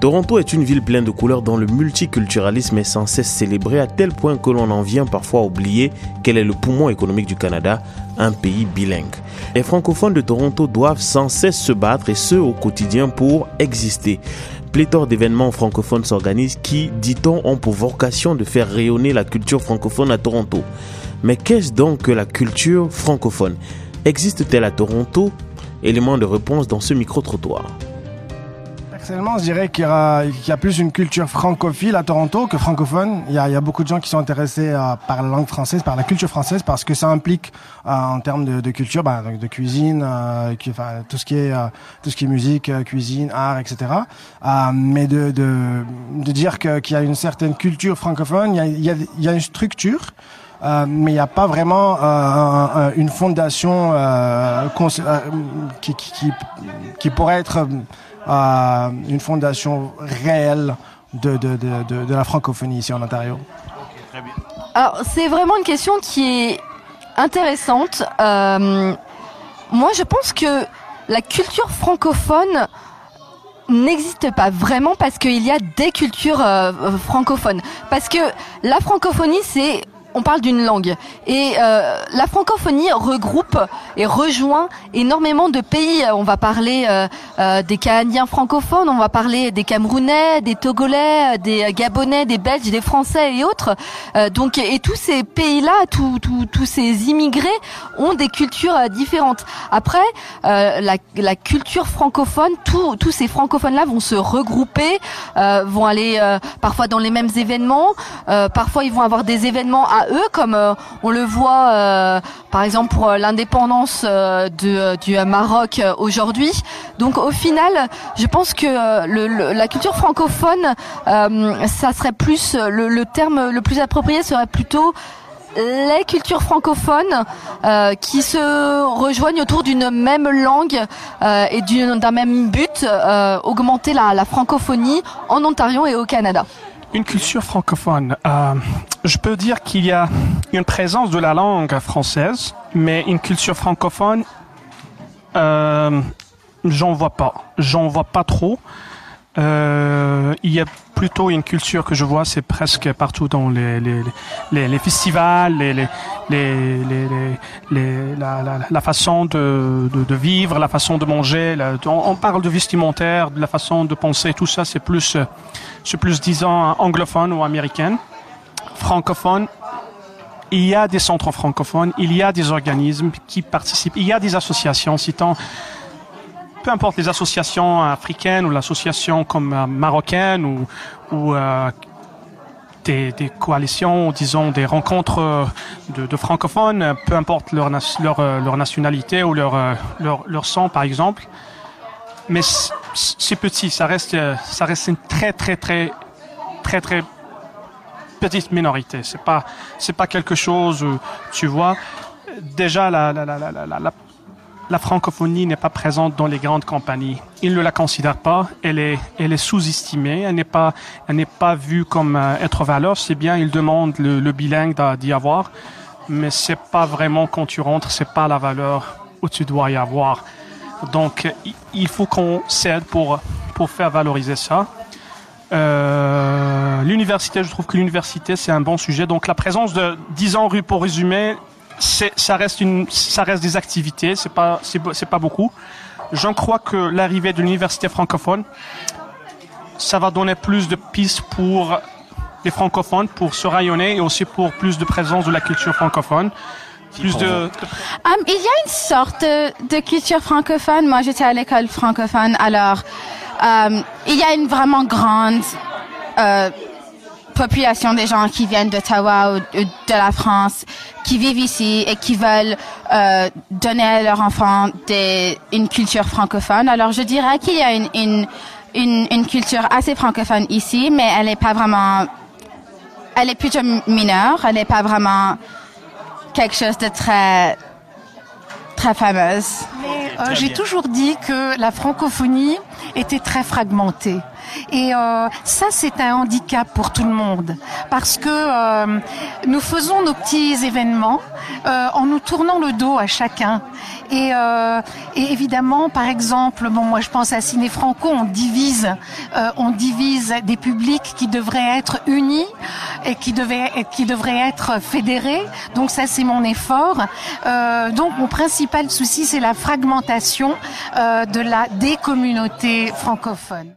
Toronto est une ville pleine de couleurs dont le multiculturalisme est sans cesse célébré à tel point que l'on en vient parfois à oublier quel est le poumon économique du Canada, un pays bilingue. Les francophones de Toronto doivent sans cesse se battre et ce au quotidien pour exister. Pléthore d'événements francophones s'organisent qui, dit-on, ont pour vocation de faire rayonner la culture francophone à Toronto. Mais qu'est-ce donc que la culture francophone? Existe-t-elle à Toronto? Élément de réponse dans ce micro-trottoir. Personnellement, je dirais qu'il y, a plus une culture francophile à Toronto que francophone. Il y a, beaucoup de gens qui sont intéressés euh, par la langue française, par la culture française, parce que ça implique euh, en termes de, culture, bah, de cuisine, euh, tout ce qui est tout ce qui est musique, cuisine, art, etc. mais de, dire qu'il y a une certaine culture francophone, il y a, une structure. Mais il n'y a pas vraiment une fondation qui, qui, pourrait être une fondation réelle de, la francophonie ici en Ontario Alors, c'est vraiment une question qui est intéressante. Euh, moi, je pense que la culture francophone n'existe pas vraiment parce qu'il y a des cultures euh, francophones. Parce que la francophonie, c'est on parle d'une langue. Et euh, la francophonie regroupe et rejoint énormément de pays. On va parler euh, euh, des Canadiens francophones, on va parler des Camerounais, des Togolais, des Gabonais, des Belges, des Français et autres. donc, et tous ces pays-là, tous ces immigrés ont des cultures différentes. Après, la, la, culture francophone, tous ces francophones-là vont se regrouper, vont aller parfois dans les mêmes événements, parfois ils vont avoir des événements à eux, comme euh, on le voit euh, par exemple pour euh, l'indépendance du Maroc aujourd'hui. Donc au final, je pense que la culture francophone, ça serait plus le, terme le plus approprié serait plutôt les cultures francophones qui se rejoignent autour d'une même langue et d'un même but, augmenter la, francophonie en Ontario et au Canada une culture francophone. Euh, je peux dire qu'il y a une présence de la langue française, mais une culture francophone, euh, j'en vois pas. J'en vois pas trop. Euh, plutôt une culture que je vois, c'est presque partout dans les, les, les, les festivals, les, les, les, les la, la, la, façon de, de, de, vivre, la façon de manger. on, parle de vestimentaire, de la façon de penser, tout ça, c'est plus, c'est plus disons anglophone ou américaine. Francophone, il y a des centres francophones, il y a des organismes qui participent, il y a des associations citant peu importe les associations africaines ou l'association comme euh, marocaine ou, euh, des, coalitions, disons des rencontres euh, de, francophones, peu importe leur, nationalité ou leur, leur, sang par exemple. Mais c'est petit, ça reste, ça reste une très très très très très petite minorité. C'est pas, pas quelque chose, tu vois. Déjà, la, la francophonie n'est pas présente dans les grandes compagnies. Ils ne la considèrent pas. Elle est, elle est sous-estimée. Elle n'est pas, elle n'est pas vue comme euh, être valeur. C'est bien, ils demandent le, bilingue d'y avoir, mais c'est pas vraiment quand tu rentres, c'est pas la valeur où tu dois y avoir. Donc, il faut qu'on cède pour, pour faire valoriser ça. Euh, l'université, je trouve que l'université, c'est un bon sujet. Donc, la présence de 10 ans, pour résumer, ça reste une, ça reste des activités, c'est pas, c'est pas beaucoup. J'en crois que l'arrivée de l'université francophone, ça va donner plus de pistes pour les francophones pour se rayonner et aussi pour plus de présence de la culture francophone. Plus de... Um, il y a une sorte de, culture francophone. Moi, j'étais à l'école francophone, alors um, il y a une vraiment grande euh, population des gens qui viennent d'Ottawa ou de la France, qui vivent ici et qui veulent euh, donner à leurs enfants des, une culture francophone. Alors je dirais qu'il y a une, une, une, une, culture assez francophone ici, mais elle n'est pas vraiment, elle est plutôt mineure, elle n'est pas vraiment quelque chose de très très fameuse. Mais euh, j'ai toujours dit que la francophonie était très fragmentée Et euh, ça, c'est un handicap pour tout le monde, parce que euh, nous faisons nos petits événements euh, en nous tournant le dos à chacun. Et, euh, et, évidemment, par exemple, bon, moi je pense à Ciné Franco, on divise, euh, on divise des publics qui devraient être unis et qui, devaient, qui devraient être fédérés. Donc ça, c'est mon effort. Euh, donc mon principal souci, c'est la fragmentation de la des communautés francophones.